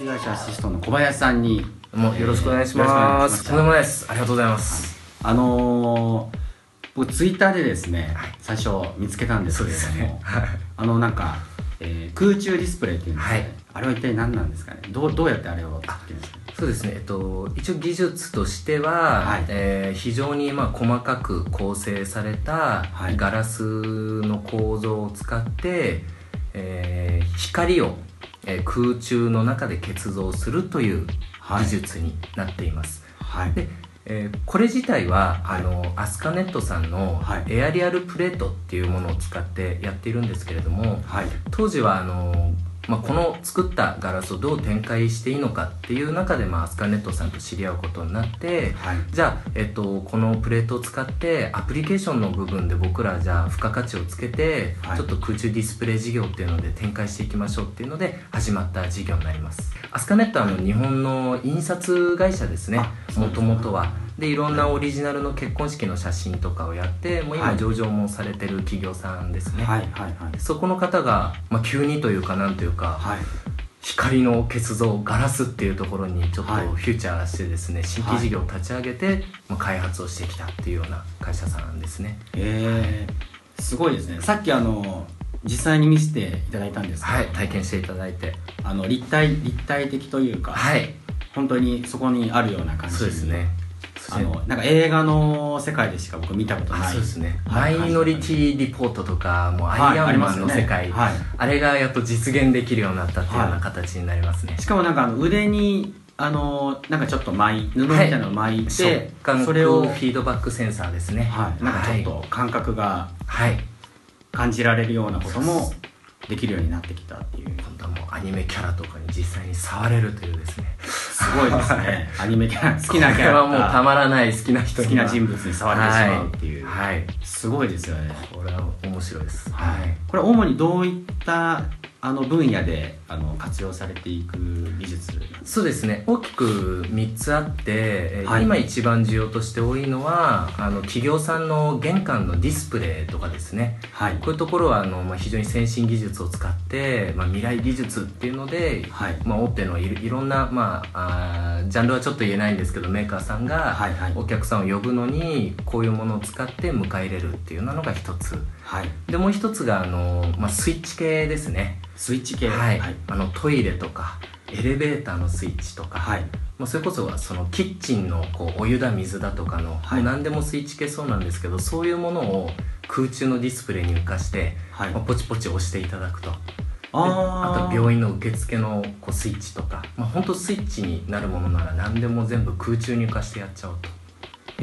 被害者アシストの小林さんにもうよろしくお願いします。とんでもないです。ありがとうございます。あのー、僕ツイッターでですね、はい最初見つけたんですけれども、はい。あのなんか、えー空中ディスプレイっていうんですかね、はいあれは一体何なんですかね？どうどうやってあれを作ってるんですかそうですね。えっと一応技術としては、はいえー非常にまあ細かく構成されたはいガラスの構造を使って、えー光を、えー空中の中で結像するというはい。技術になっています。はい。でえーこれ自体は、はい。あのアスカネットさんのはい。エアリアルプレートっていうものを使ってやっているんですけれども、はい。当時はあの、まあ、この作ったガラスをどう展開していいのかっていう中で、まあ、アスカネットさんと知り合うことになってはい。じゃあ、えっと、このプレートを使ってアプリケーションの部分で僕らじゃあ付加価値をつけて、はい。ちょっと空中ディスプレイ事業っていうので展開していきましょうっていうので始まった事業になります。アスカネットはあの日本の印刷会社ですね。もともとはでいろんなオリジナルの結婚式の写真とかをやってもうはい。今上場もされてる企業さんですね、はいはいはい。そこの方が、まあ、急にというかなんというか、はい。光の結像ガラスっていうところにちょっとはい。フューチャーしてですね、新規事業を立ち上げて、まあ、開発をしてきたっていうような会社さんですね。えー、すごいですね。さっきあの実際に見せていただいたんですはい体験していただいて。あの立体立体的というか、はい。本当にそこにあるような感じ。そうですねあのなんか映画の世界でしか僕見たことない。あそうですね、はい。マイノリティリポートとかもうはい。アイアンマンのありますよね。世界、はい。あれがやっと実現できるようになったっていうようはない形になりますね、しかもなんかあの腕にあのなんかちょっと巻い布みたいなのを巻いて、それを、フィードバックセンサーですね。はい、なんかちょっと感覚がはい、感じられるようなこともできるようになってきたっていう今度はもうアニメキャラとかに実際に触れるというですね。すごいですね。アニメキャラ。好きなキャラ。はもうたまらない好きな人好きな人物に触れてしまうっていう、はい、はい。すごいですよね。これは面白いです。はい、これ主にどういったあの分野であの活用されていく技術。そうですね。大きく3つあって、えーはい。今一番需要として多いのはあの企業さんの玄関のディスプレイとかですね。かはい。こういうところはあの、まあ、非常に先進技術を使って、まあ、未来技術っていうので、はい。まあ、大手のいろいろんな、まあ、あージャンルはちょっと言えないんですけどメーカーさんがお客さんを呼ぶのにこういうものを使って迎え入れるっていうのが一つ。はい。でもう一つがあの、まあ、スイッチ系ですね。スイッチ系。はい、はいあのトイレとかエレベーターのスイッチとか、はい。まあ、それこそはそのキッチンのこうお湯だ水だとかの、はい。もう何でもスイッチ系そうなんですけどそういうものを空中のディスプレイに浮かして、はい。まあ、ポチポチ押していただくと。であー。あと病院の受付のこうスイッチとか、まあ、本当スイッチになるものなら何でも全部空中に浮かしてやっちゃおうと。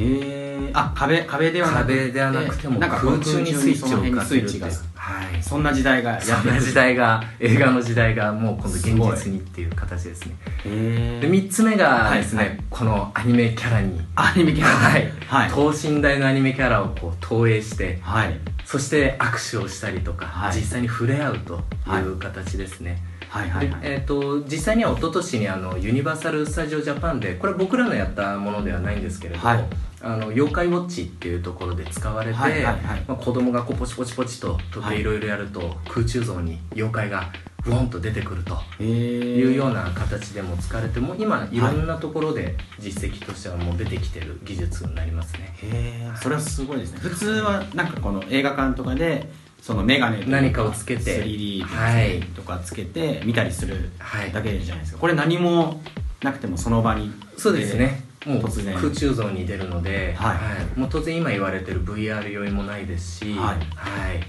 えー、あ壁壁ではなくて壁ではなくてもなんか空中にスイッチを浮かせるっていうはい。そんな時代がやそんな時代が映画の時代がもう今度現実にっていう形ですね。えで3つ目がですね、はい。はいこのアニメキャラに。アニメキャラ。はい、はい。等身大のアニメキャラをこう投影してはい。そして握手をしたりとか、はい。実際に触れ合うという形ですね、はいはいはい。でえー、と実際には一昨年にあのユニバーサル・スタジオ・ジャパンでこれは僕らのやったものではないんですけれども、はいあの妖怪ウォッチっていうところで使われて、はいはいはい。まあ、子供がこうポチポチポチととはい。いろいろやると、空中像に妖怪がブオンと出てくるとえー、いうような形でも使われても今いろんなところで実績としてはもう出てきてる技術になりますね。へえそれはすごいですね。普通はなんかこの映画館とかでそのメガネとか何かをつけて 3D はい。とかつけて見たりするはい。だけじゃないですか。これ何もなくてもその場にそうですね突然。空中像に出るので、はい。もう当然今言われてる VR 用意もないですし、はい。はい。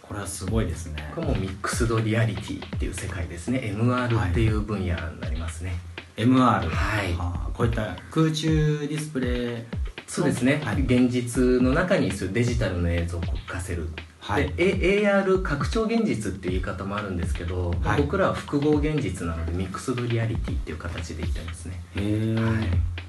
これはすごいですね。これもミックスドリアリティっていう世界ですね。MR っていう分野になりますね、MR はい。こういった空中ディスプレイそうですね、はい。現実の中にデジタルの映像を浮かせる、はい。で AR 拡張現実っていう言い方もあるんですけど、はい。僕らは複合現実なのでミックスドリアリティっていう形で言ってますね。へえ、はい。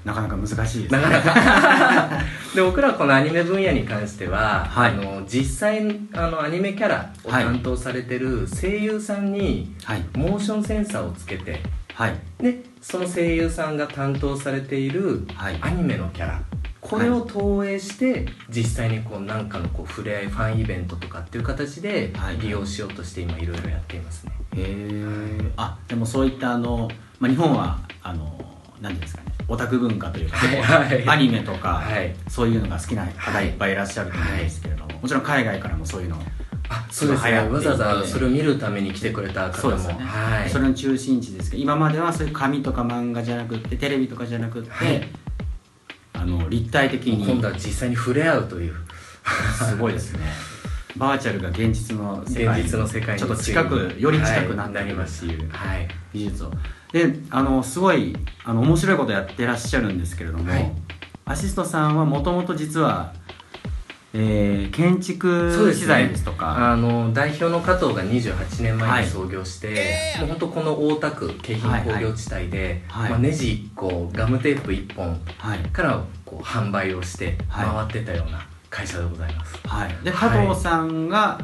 なかなか難しいですなかなか。で僕らはこのアニメ分野に関しては、はい。あの実際にあのアニメキャラを担当されてる声優さんにはい。モーションセンサーをつけてはい。でその声優さんが担当されているはい。アニメのキャラこれを投影して実際にこう何かのこう触れ合いファンイベントとかっていう形ではい。利用しようとして今いろいろやっていますね、へえあでもそういったあの、まあ、日本はあの何ですかねオタク文化というか、はいはい。アニメとか、はい。そういうのが好きな方いっぱいいらっしゃると思うんですけれども、もちろん海外からもそういうのあそうですね。わざわざそれを見るために来てくれた方も。そね、はい。それの中心地ですけど今まではそういう紙とか漫画じゃなくってテレビとかじゃなくって、の立体的に。今度は実際に触れ合うという。すごいですね。バーチャルが現実の世界現実の世界に。ちょっと近くより近くなってはいりますっていう。はい。技術を。であのすごいあの面白いことやってらっしゃるんですけれども、はい。アシストさんはもともと実は、えー建築資材ですとか。あの代表の加藤が28年はい前に創業して、もう本当この大田区京浜工業地帯で、はい。はいまあ、ネジ1個ガムテープ1本はい、からこう販売をしてはい。回ってたような会社でございます、はい、ではい。加藤さんが、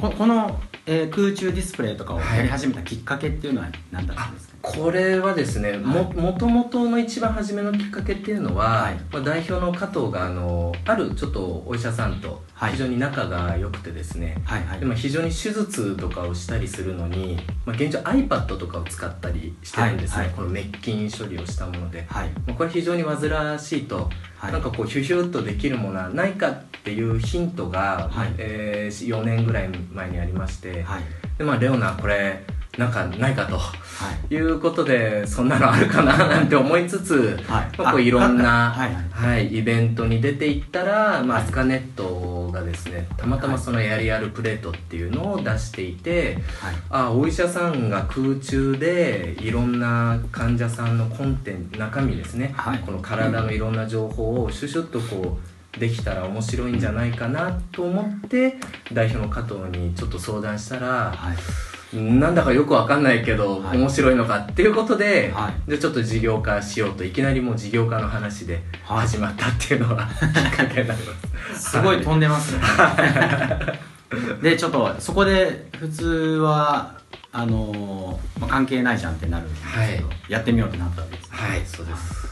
ここの、えー空中ディスプレイとかをやり始めたきっかけっていうのは何だったんですか、これはですね、ももともとの一番初めのきっかけっていうのは、はい。まあ、代表の加藤があのあるちょっとお医者さんとはい。非常に仲が良くてですね、はいはい。でまあ非常に手術とかをしたりするのに、まあ、現状 iPad とかを使ったりしてるんですね、はいはい。この滅菌処理をしたもので、はい。まあ、これ非常に煩わしいと、はい。なんかこうヒュヒュッとできるものはないかっていうヒントが、はい。えー4年ぐらい前にありまして、はい。でまあレオナこれなんかないかと。はい。いうことでそんなのあるかななんて思いつつ、はい。まあ、こういろんな、はいはい。はいイベントに出ていったら、まあ、スカネットがですねたまたまそのやりあるプレートっていうのを出していて、はい。あお医者さんが空中でいろんな患者さんのコンテン中身ですね、はい。この体のいろんな情報をシュシュッとこうできたら面白いんじゃないかなと思って代表の加藤にちょっと相談したら、はい。なんだかよくわかんないけど、はい。面白いのかっていうことで、はい。でちょっと事業化しようといきなりもう事業化の話ではい。始まったっていうのがきっかけになります。すごい飛んでますね。でちょっとそこで普通はあのーまあ、関係ないじゃんってなるんですけど、はやってみようってなったわけですね。はい、そうです。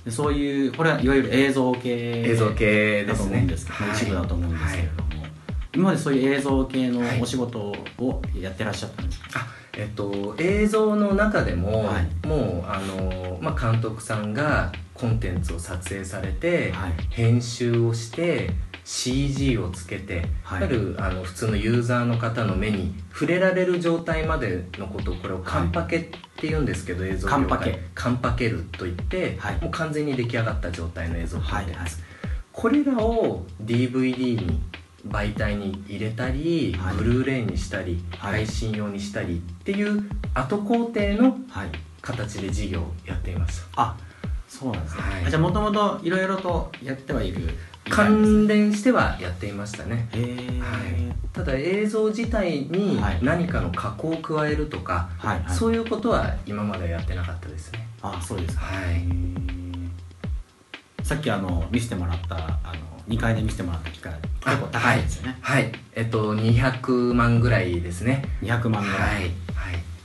はいでそういうこれはいわゆる映像系映像系だと。思うんですけど、はい。一部だと思うんですけれども、今までそういう映像系のはい。お仕事をやってらっしゃったんですか、あえっと、映像の中でも、はい。もうあの、まあ、監督さんがコンテンツを撮影されて、はい。編集をして CG をつけて、はい。いわゆるあの普通のユーザーの方の目に触れられる状態までのことをこれをカンパケって言うんですけど、映像業界。カンパケ。カンパケるといって、はい。もう完全に出来上がった状態の映像コンテンツ、はい。はいこれらを DVD に媒体に入れたり、はい。ブルーレイにしたり、はい。配信用にしたりっていう後工程のはい。形で事業をやっています。あそうなんですね、はい。あじゃあもともといろいろとやってはいる関連してはやっていましたね。はい。ただ映像自体にはい。何かの加工を加えるとか、はいはい。そういうことは今まではやってなかったですね。あそうですか、はい。さっきあの見せてもらったあの2階で見せてもらった機械結構高いですよね、はい。えっと200万ぐらいですね。200万ぐらい、はい。はい。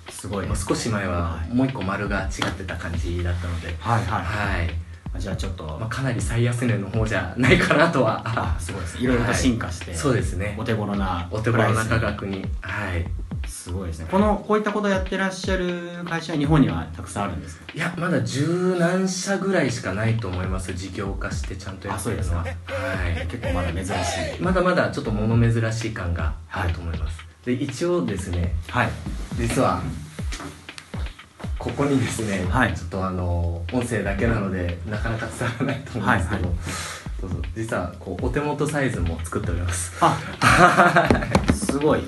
すごいもう少し前ははい。もう一個丸が違ってた感じだったので。はいはい、はい、あじゃあちょっと、まあ、かなり最安値の方じゃないかなとは。あすごいです。いろいろと進化して、そうですね。お手頃なお手頃な価格に。はい。すごいですね。このこういったことをやってらっしゃる会社は日本にはたくさんあるんですか？いやまだ十何社ぐらいしかないと思います。事業化してちゃんとやってるのは。あはい。結構まだ珍しい。まだまだちょっと物珍しい感があると思います、で一応ですね。はい。実はここにですね、はい。ちょっとあの音声だけなのでなかなか伝わらないと思うんですけど、はいそうそう実はこうお手元サイズも作っております。あすごい。はい。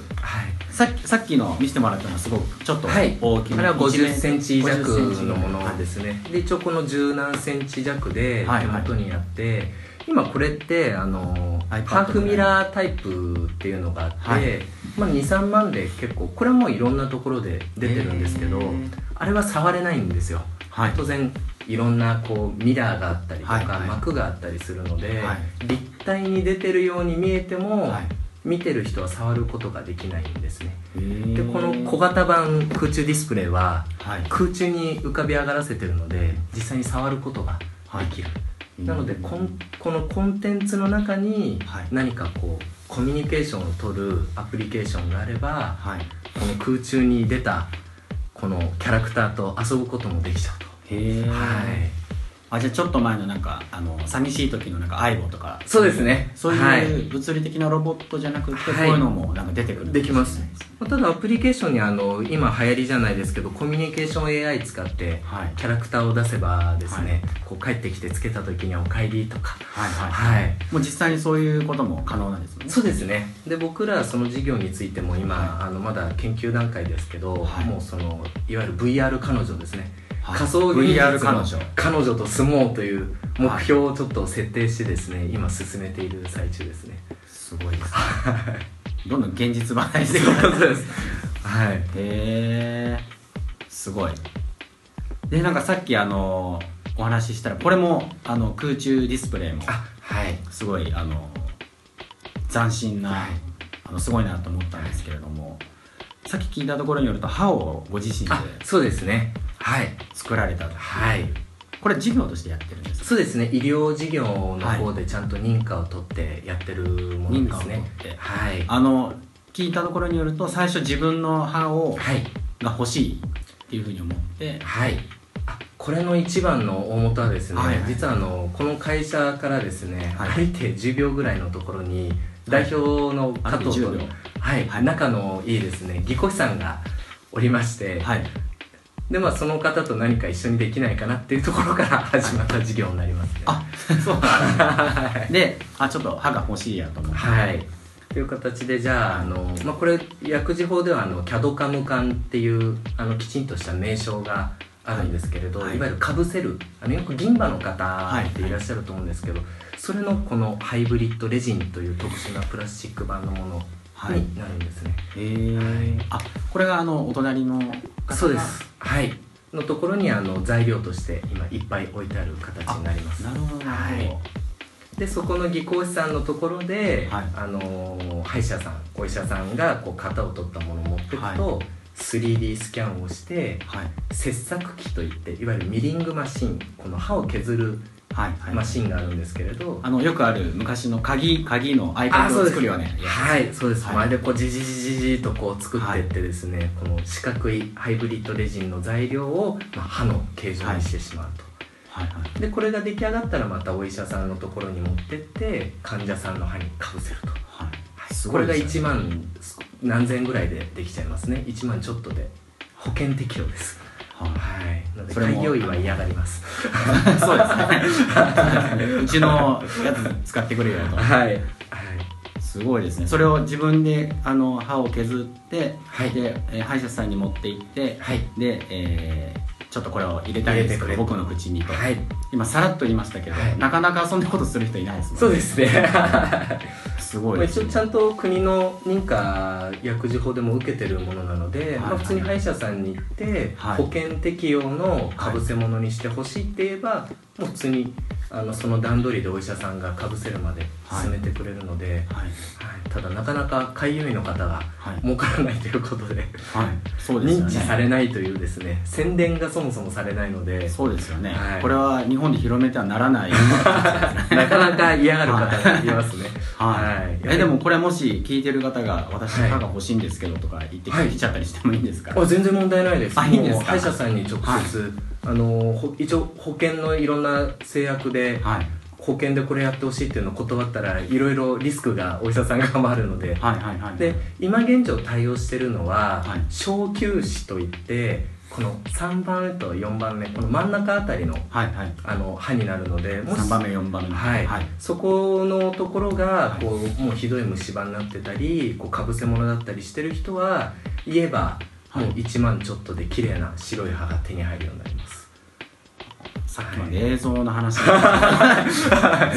さっきさっきの見せてもらったのはすごくちょっとはい。大きめ、これは5 0一センチ弱50センチのものですね、で一応この十何センチ弱ではいはい。手元にあって、今これってあのハーフミラータイプっていうのがあって、はいまあ、23万で結構これはもういろんなところで出てるんですけどへー。あれは触れないんですよ。はい。当然いろんなこうミラーがあったりとか、はいはい。膜があったりするので、はい。立体に出てるように見えても、はい。見てる人は触ることができないんですね。ででこの小型版空中ディスプレイははい。空中に浮かび上がらせてるので実際に触ることができる、なのでうんこんこのコンテンツの中にはい。何かこうコミュニケーションを取るアプリケーションがあればはい。この空中に出たこのキャラクターと遊ぶこともできちゃうと。へえ、はいあじゃあちょっと前のなんかあの寂しい時のなんか相棒とか。そうですね。そうはい。いう物理的なロボットじゃなくて、はい。こういうのもなんか出てくるんできます。ねただアプリケーションにあの今流行りじゃないですけどコミュニケーション AI 使ってはい。キャラクターを出せばですね、こう帰ってきてつけた時には「おかえり」とか。はいはいはい。もう実際にそういうことも可能なんですよね。そうですね。で僕らその事業についても今、はあのまだ研究段階ですけど、はい。もうそのいわゆる VR 彼女ですね、はい仮想現実の彼女。彼女と住もうという目標をちょっと設定してですね、今進めている最中ですね。すごいですね。どんどん現実離れしていうことです。はい。へえすごい。でなんかさっきあのお話ししたらこれもあの空中ディスプレイもあはい。すごいあの斬新な、はい。あのすごいなと思ったんですけれどもさっき聞いたところによると歯をご自身であそうですねはい。作られたと。はい。これ事業としてやってるんですか？そうですね。医療事業の方でちゃんと認可を取ってやってるもの認可をですね取って。はい。あの聞いたところによると最初自分の歯をはい。が欲しいっていうふうに思って。はい。あこれの一番の大元はですね、はい実はあのこの会社からですね、はい。歩いて10秒ぐらいのところに代表の加藤と、歩いて10秒はいはい。仲のいいですね技工士さんがおりまして、はいでまあその方と何か一緒にできないかなっていうところから始まった事業になりますね。あ そう。なんですねであちょっと歯が欲しいやと思って。はい。という形でじゃああの、まあ、これ薬事法ではあの CAD カム缶っていうあのきちんとした名称があるんですけれど、はい。いわゆるかぶせる。あのよく銀歯の方っていらっしゃると思うんですけど、それのこのハイブリッドレジンという特殊なプラスチック板のものはいになるんですね、へえあこれがあのお隣のそうです。はい。のところにあの材料として今いっぱい置いてある形になります。なるほどなるほど、はい。でそこの技工士さんのところで、はい。あのー歯医者さんお医者さんがこう型を取ったものを持っていくと、は 3D スキャンをしてはい。切削機といっていわゆるミリングマシンこの歯を削るはいはいマシンがあるんですけれど、あのよくある昔の鍵鍵のアイコンを作るようなやつはいそうです、はい。まるでこうジジジジジとこう作っていってですね、この四角いハイブリッドレジンの材料を、まあ、歯の形状にしてしまうと、はい。はい。でこれが出来上がったらまたお医者さんのところに持ってって患者さんの歯にかぶせると。はい。すこれがごいですね1万何千ぐらいでできちゃいますね。1万ちょっとで保険適用ですはい。はい。なのでそれも。開業医は嫌がりますそうですね。うちのやつ使ってくれよとはい。はい。すごいですね。それを自分であの歯を削って、はい。で、えー歯医者さんに持って行って、はい。で、えーちょっとこれを入れてくれど僕の口にと、はい。今さらっと言いましたけど、はい。なかなかそんなことする人いないですもんそうですね。すごいね、一応ちゃんと国の認可薬事法でも受けてるものなので、はい。まあ、普通に歯医者さんに行って、はい。保険適用のかぶせ物にしてほしいって言えば、もう普通にあのその段取りでお医者さんがかぶせるまで進めてくれるので、はい。はい。ただなかなか開業医の方がはい儲からないということで、はい。そうですよね。認知されないというですね宣伝がそもそもされないのでそうですよね、はい。これは日本で広めてはならない。なかなか嫌がる方がいますね。はい、はい。えでもこれもし聞いてる方が私歯が欲しいんですけどとか言ってはい。きちゃったりしてもいいんですか、あ全然問題ないです。あいいんです歯医者さんに直接、あのほ一応保険のいろんな制約ではい、保険でこれやってほしいっていうのを断ったらいろいろリスクがお医者さん側もあるので、はいはいはい。で今現状対応してるのは、はい。小臼歯といってこの3番目と4番目この真ん中あたりのはいはい。あの歯になるのでもし3番目4番目はい。はい。そこのところがはい。こう、もうひどい虫歯になってたりこうかぶせ物だったりしてる人は言えばはい。もう1万ちょっとで綺麗な白い歯が手に入るようになりますさっきまで映像の話。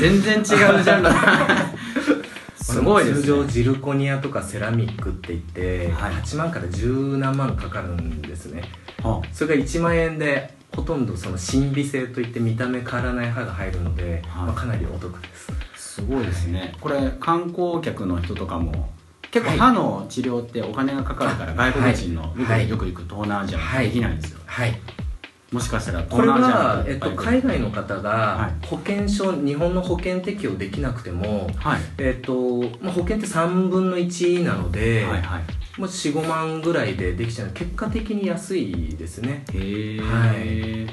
全然違うジャンル。すごいです、ね、通常ジルコニアとかセラミックって言って、はい。8万から10何万かかるんですね。はそれが1万円でほとんどその神秘性といって見た目変わらない歯が入るので、はい。まあ、かなりお得です。すごいですね。これ観光客の人とかも結構歯の治療ってお金がかかるから外国人の僕はい。よく行く東南アジアはい。はできないんですよ、はいもしかしたらこれは、えっと、海外の方はがい。保険証日本の保険適用できなくても、はい。えっとまあ、保険って3分の1なので、はいはい。もう45万ぐらいでできちゃう。結果的に安いですね。へえ、は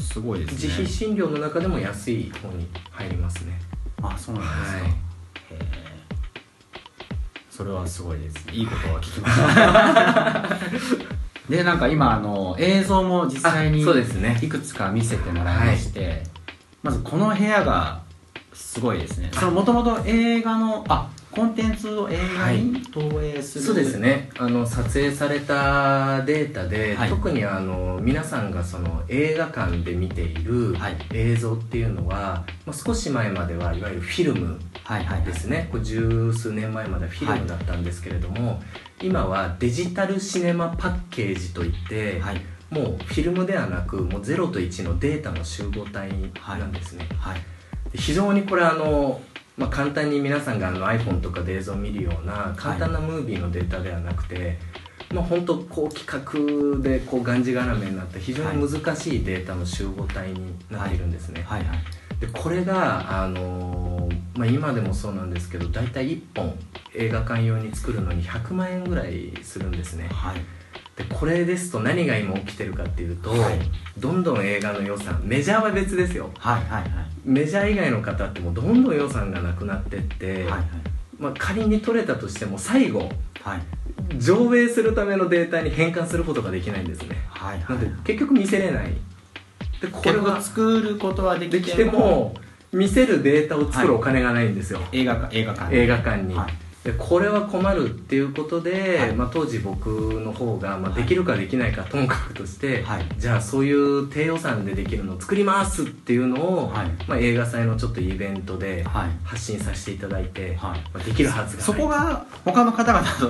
すごいですね。自費診療の中でも安い方に入りますね。あそうなんですか、はい。へえそれはすごいです。いいことは聞きました でなんか今あの映像も実際にあそうですね。いくつか見せてもらいまして、まずこの部屋がすごいですね。そのもともと映画のあコンテンツを映画に投影する、そうですね。あの撮影されたデータで、はい。特にあの皆さんがその映画館で見ているはい。映像っていうのは、まあ、少し前まではいわゆるフィルムはいはいはい。ですね。これ十数年前まではフィルムだったんですけれども、今はデジタルシネマパッケージといって、はい。もうフィルムではなくもう0と1のデータの集合体なんですね、はい。で非常にこれあの、まあ、簡単に皆さんがあの iPhone とかで映像を見るような簡単なムービーのデータではなくて、まあ本当こう企画でこうがんじがらめになった非常に難しいデータの集合体になっているんですね、はい。はい。でこれが、あのーまあ、今でもそうなんですけど大体1本映画館用に作るのに100万円ぐらいするんですね。はいでこれですと何が今起きてるかっていうと、はい。どんどん映画の予算メジャーは別ですよ。はいはいはい。メジャー以外の方ってもうどんどん予算がなくなってって、はいまあ、仮に取れたとしても最後はい。上映するためのデータに変換することができないんですね。はいはないんで結局見せれない。でこれ結は局作ることはできても見せるデータを作るお金がないんですよ、映画館映画館映画館に、はいでこれは困るっていうことで、はい。まあ、当時僕の方が、まあ、はい。できるかできないかともかくとして、はい。じゃあそういう低予算でできるのを作りますっていうのを、はい。まあ、映画祭のちょっとイベントではい。発信させていただいて、はい。まあ、できるはずがそこが他の方々と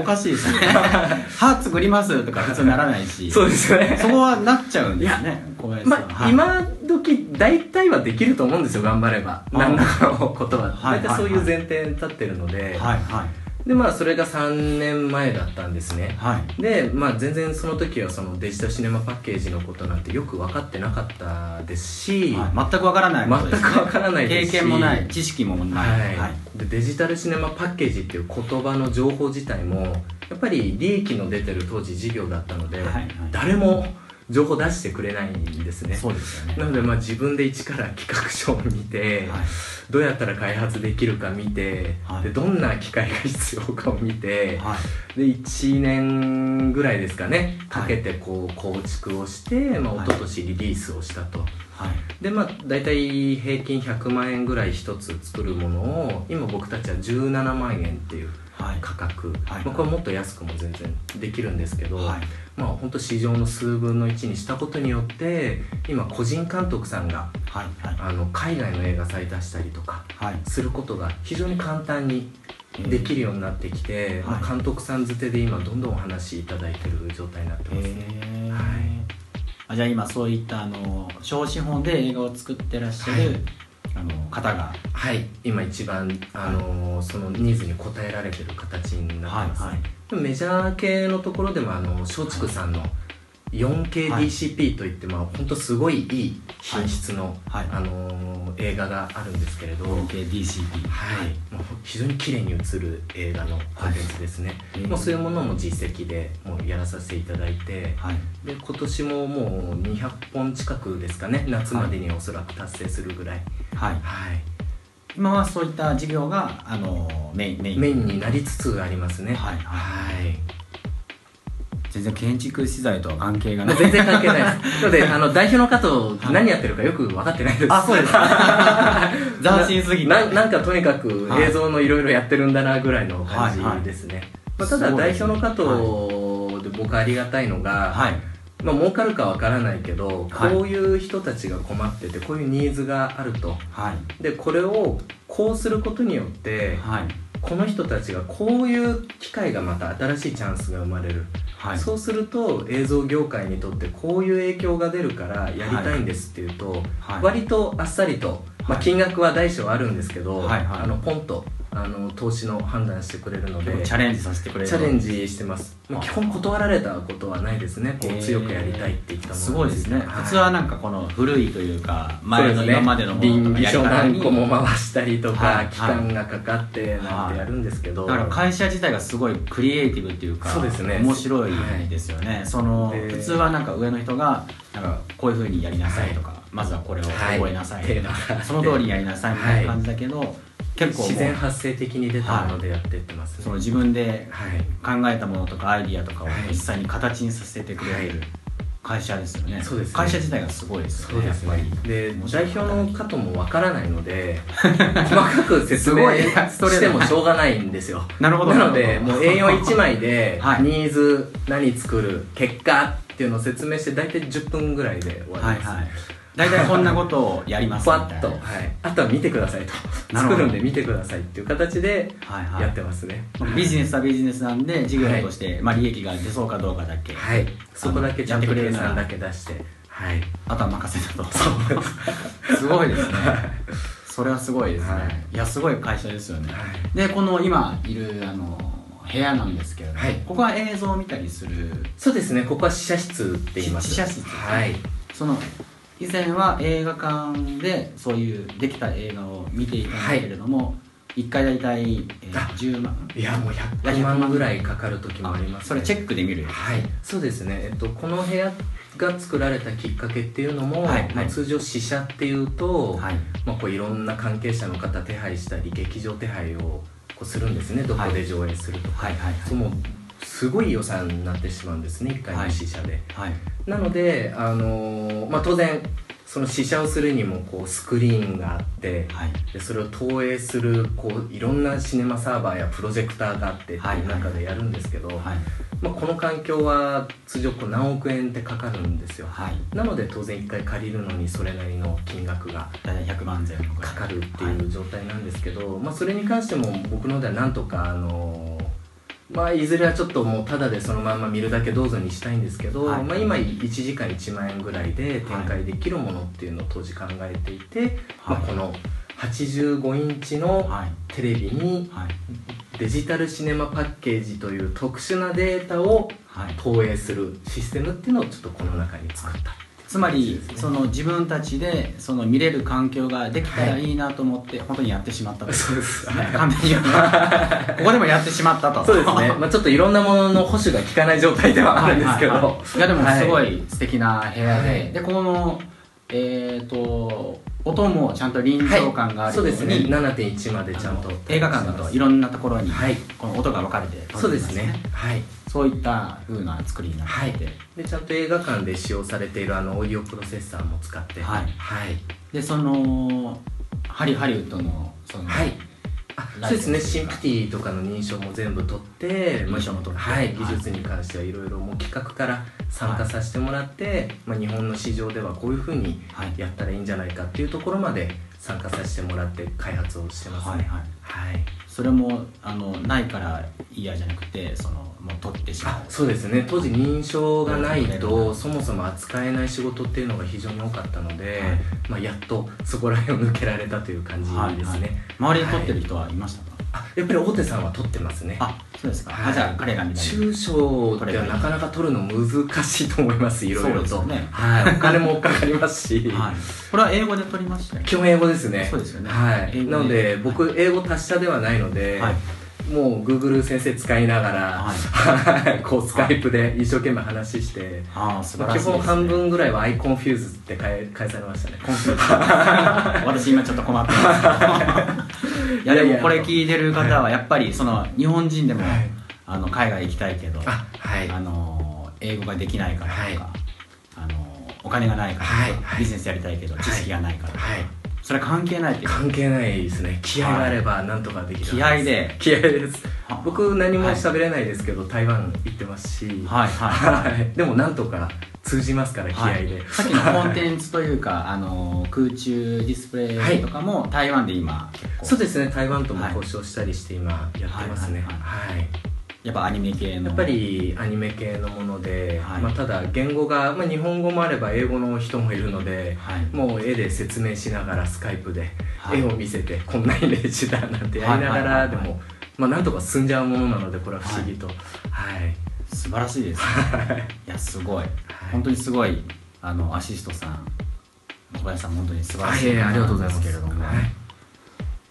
おかしいですね 歯作りますとか普通ならないし。そうですよね。そこはなっちゃうんですね小林さん。まあ、今時大体はできると思うんですよ頑張れば。あ何らかのことははい大体そういう前提に立ってるので、はいはい。でまあそれが3年前だったんですね。はい。でまあ全然その時はそのデジタルシネマパッケージのことなんてよく分かってなかったですし、はい。全くわからないね。全くわからないですし。経験もない知識もない。はい。でデジタルシネマパッケージっていう言葉の情報自体もやっぱり利益の出てる当時事業だったので、誰も情報出してくれないんですね。そうですよね。なのでまあ自分で一から企画書を見て、はい。どうやったら開発できるか見て、はい。でどんな機械が必要かを見て、はい。で1年ぐらいですかねかけてこう構築をして、まあ、はい。一昨年リリースをしたと、はい。でまあ大体平均100万円ぐらい一つ作るものを今僕たちは17万円っていうはい。価格、はい。まあ、これもっと安くも全然できるんですけど、はいまあ本当市場の数分の1にしたことによって今個人監督さんがはいはい。あの海外の映画祭出したりとかはい。することが非常に簡単にできるようになってきて、はい。まあ監督さんづてで今どんどんお話しいただいてる状態になってますね。はい。あじゃあ今そういったあの小資本で映画を作ってらっしゃる、はいあの方が。はい今一番、あのーそのニーズに応えられてる形になってますね、はいはい。メジャー系のところでもあの松竹さんの 4KDCP といって、まあ本当すごいいい品質の、はい。あのー映画があるんですけれど、OKDCP はい、もう非常に綺麗に映る映画のコンテンツですね、はいもうそういうものも実績でもうやらさせていただいて、はい。で今年ももう200本近くですかね夏までにおそらく達成するぐらい、はい。はい、今はそういった事業があのメインメイン。になりつつありますね。はい。はい全然建築資材とは関係がない。全然関係ないです。なのであの代表の方はい何やってるかよく分かってないです。あそうです 斬新すぎて。ななんかとにかくはい映像のいろいろやってるんだなぐらいの感じはい。はい。ですね、まあ、ただ代表の方で僕ありがたいのが、はいまあ儲かるかわからないけど、はい。こういう人たちが困っててこういうニーズがあると。はい。でこれをこうすることによってはい。この人たちがこういう機会がまた新しいチャンスが生まれる、はい。そうすると映像業界にとってこういう影響が出るからやりたいんですっていうと、はい。割とあっさりと、まあ、はい。金額は大小あるんですけど、はい。はい。あのポンとあの投資の判断してくれるので。チャレンジさせてくれるチャレンジしてます、まあ、基本断られたことはないですね。こう強くやりたいって言ったものす。ごいですね、はい。普通はなんかこの古いというか前の今までのも倫のの理書何やり方に個も回したりとか、はい。期間がかかってなんてやるんですけど、だから会社自体がすごい。クリエイティブってい。うかそうですね面白い。ですよね、そので普通はなんか上の人がなんかこうい。うふうにやりなさい。とか、まずはこれを覚えなさい。とか、その通りにやりなさい。みたい。な感じだけど、結構自然発生的に出たものでやってってますね、その自分ではい。考えたものとかアイディアとかをはい。実際に形にさせてくれる会社ですよね、そうですね。会社自体がすごいですよねそうですね。やっぱり。で代表の方もわからないので 細かく説明してもしょうがないんですよ。なるほど。なのでもう A41 枚で はい。ニーズ何作る結果っていうのを説明して大体10分ぐらいで終わります、はいはい大体こんなことをやりますふみたいな。わっと、はい、あとは見てくださいと。作るんで見てくださいっていう形ではいはいやってますね。ビジネスはビジネスなんで事業として、まあ、利益が出そうかどうかだけ、はい。そこだけちゃんと計算だけ出して。はい。あとは任せたと。すごいですね。それはすごいですね、はい。い、やすごい会社ですよね、はい。でこの今いるあの部屋なんですけれども、はい。ここは映像を見たりする。そうですね。ここは試写室って言います。試写室。はい。その以前は映画館でそういうできた映画を見ていたんだけれども、一1回大体、えーあ10万。いやもう100万ぐらいかかる時もあります、それチェックで見るやつはい。そうですね。えっとこの部屋が作られたきっかけっていうのも、はいまあ、はい通常試写っていうと、はい。まあ、こういろんな関係者の方手配したり劇場手配をこうするんですね。どこで上映するとか、はいはい。そうもうすごい予算になってしまうんですね1回の試写で、はい。なので、あのーまあ、当然その試写をするにもこうスクリーンがあってはい。でそれを投影するこういろんなシネマサーバーやプロジェクターがあってっていう中でやるんですけど、はい。まあ、この環境は通常こう何億円ってかかるんですよ。はい。なので当然1回借りるのにそれなりの金額が大体100万前かかるっていう状態なんですけど、まあ、それに関しても僕の方ではなんとかあのまあいずれはちょっともうただでそのまま見るだけどうぞにしたいんですけど、はい。まあ、今1時間1万円ぐらいで展開できるものっていうのを当時考えていて、まあ、はいこの85インチのはい。テレビにはい。デジタルシネマパッケージという特殊なデータをはい。投影するシステムっていうのをちょっとこの中に作ったつまりその自分たちでその見れる環境ができたらいいなと思って本当にやってしまったと。そうです。ね。簡単に ここでもやってしまったと。そうですね、まあ、ちょっといろんなものの保守が効かない状態ではあるんですけど、はいはいはい。い。やでもすごはいい素敵な部屋で、はい。でこのえっ、と音もちゃんと臨場感があるように、そうですね。7.1までちゃんと。映画館だといろんなところに、はい。この音が分かれてそうですね。はいそういった風な作りになってい。て、でちゃんと映画館で使用されているあのオーディオプロセッサーも使って。はい。はい、でそのハリハリウッドのその、はい。そうですね。シンプティとかの認証も全部取って認証も取って。はい、はい。技術に関してはいろいろもう企画から参加させてもらって、まあ、日本の市場ではこういうふうにはい。やったらいいんじゃないかっていうところまで参加させてもらって開発をしてますね。はい。はい。はい。それもあのないから嫌じゃなくてその取ってしまあうそうですね。当時認証がないうんとそもそも扱えない仕事っていうのが非常に多かったので、はい。まあ、やっとそこら辺を抜けられたという感じですね、はい。はい。周りに取ってる人はいましたか、あやっぱり大手さんは取ってますね。あそうですか、はい。あじゃあ彼が見たい。中小ではなかなか取るの難しいと思いますいろいろと。ねはい、お金もかかりますし、はい、これは英語で取りましたよ。ね基本英語ですね。そうですよね。はい、なので僕英語達者ではないので、はいもう Google 先生使いながら、はい。は いこう Skype で一生懸命話して、ああ素晴らしいね、本半分ぐらいは I confuse って返返されましたね。私今ちょっと困ってます。いやでもこれ聞いてる方はやっぱりその日本人でも、はい。あの海外行きたいけどあはい。あの英語ができないからとか、はい。あのお金がないからとか、ビジネスやりたいけど知識がないからとか、はいそれ関係ないって関係ないですね。気合があればなんとかできる。気合で。気合です。は僕何も喋れないですけど、台湾行ってますし。はいはいはい。でもなんとか通じますから気合で、さっきのコンテンツというか あの空中ディスプレイとかも台湾で今そうですね。台湾とも交渉したりして今やってますね。はいはい。はいやっぱアニメ系の。やっぱりアニメ系のもので、はい。まあ、ただ言語が、まあ、日本語もあれば英語の人もいるのではい。もう絵で説明しながらスカイプではい。絵を見せてこんなイメージだなんてやりながはいはいはいはい。らでもまあなんとか進んじゃうものなのでこれは不思議と。はい、素晴らしいです。ねい。やすごい。本当にすごいあのアシストさん小林さん本当に素晴らしいはいありがとうございます。けれども、はい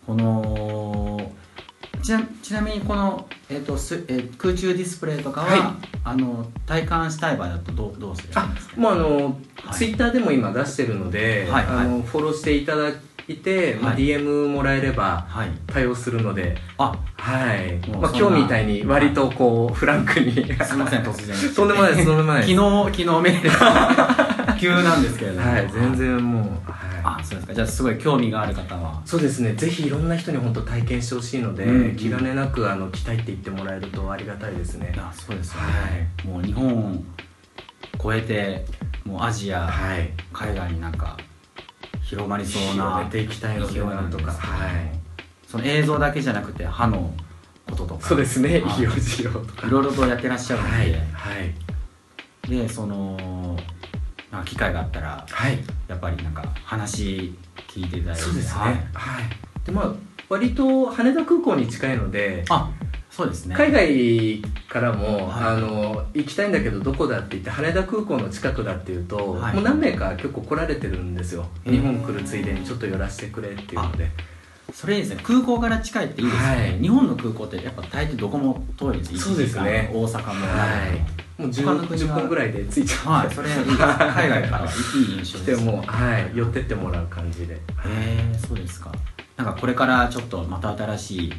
このちなちなみにこの、えーとすえー空中ディスプレイとかは、はい。あの体感したい場合だとどうどうすればいんですか、もうあの、はい。ツイッターでも今出してるので、はいはい。あのフォローしていただいて、まあ、はい DM もらえればはい。対応するので、あはい。まあ、もうそんな今日みたいに割とこうフランクに。すいません突然。とんでもないですとんでもないです。昨日昨日メール急なんですけれども。はい全然もう、はい、あそうですか。じゃあすごい興味がある方は。そうですね。ぜひいろんな人に本当体験してほしいので、うん気兼ねなくあの来たいって言ってもらえるとありがたいですね。あそうですよね、もう日本を超えてもうアジア、はい。海外になんか広まりそうな広めていきたいのでなんとか、はい。その映像だけじゃなくて歯のこととか。そうですね。はい。医療事業とか。いろいろとやってらっしゃるので、はい。はい。でそのなんか機会があったらはい。やっぱりなんか話聞いていただいてそうですね。ははい。い、でまあ割と羽田空港に近いのであそうですね。海外からも、はい。あの行きたいんだけどどこだって言って羽田空港の近くだっていうと、はい。もう何名か結構来られてるんですよ。日本来るついでにちょっと寄らせてくれっていうので。それいいですね。空港から近いっていいですね、はい。日本の空港ってやっぱ大抵どこも遠いですよそうですね。1時間大阪も。はいもう 10, 他の国は10分ぐらいで着いちゃうはいそれ海外からはいい印象です。もはい寄ってってもらう感じで。へえそうですか。なんかこれからちょっとまた新しい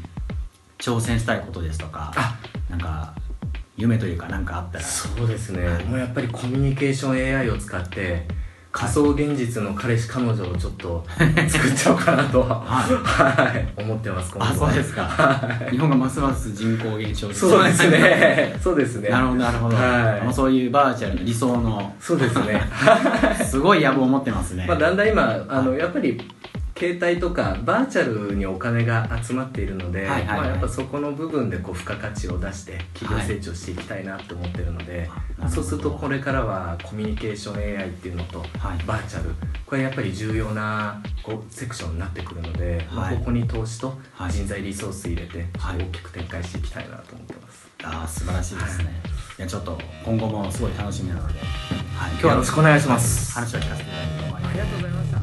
挑戦したいことですとかあなんか夢というかなんかあったら。そうですね、はい。もうやっぱりコミュニケーション AI を使って仮想現実の彼氏彼女をちょっと作っちゃおうかなと。は、はい、思ってます今後は。あそうですか。日本がますます人口減少そうですね。そうですね。なるほどなるほど、はい。もうそういうバーチャルの理想の。そうですね。すごい野望を持ってますね、まあだんだん今あのやっぱり携帯とかバーチャルにお金が集まっているので、はいはいはい。まあ、やっぱそこの部分でこう付加価値を出して企業成長していきたいなと思ってるので、あなるほど。そうするとこれからはコミュニケーション AI っていうのとはい。バーチャル。これやっぱり重要なこうセクションになってくるので、まあはいここに投資とはい。人材リソース入れて大きく展開していきたいなと思ってます。ああ素晴らしいですね、い、やちょっと今後もすごい楽しみなので、はい、よろしくお願いします話を聞かせていただありがとうございました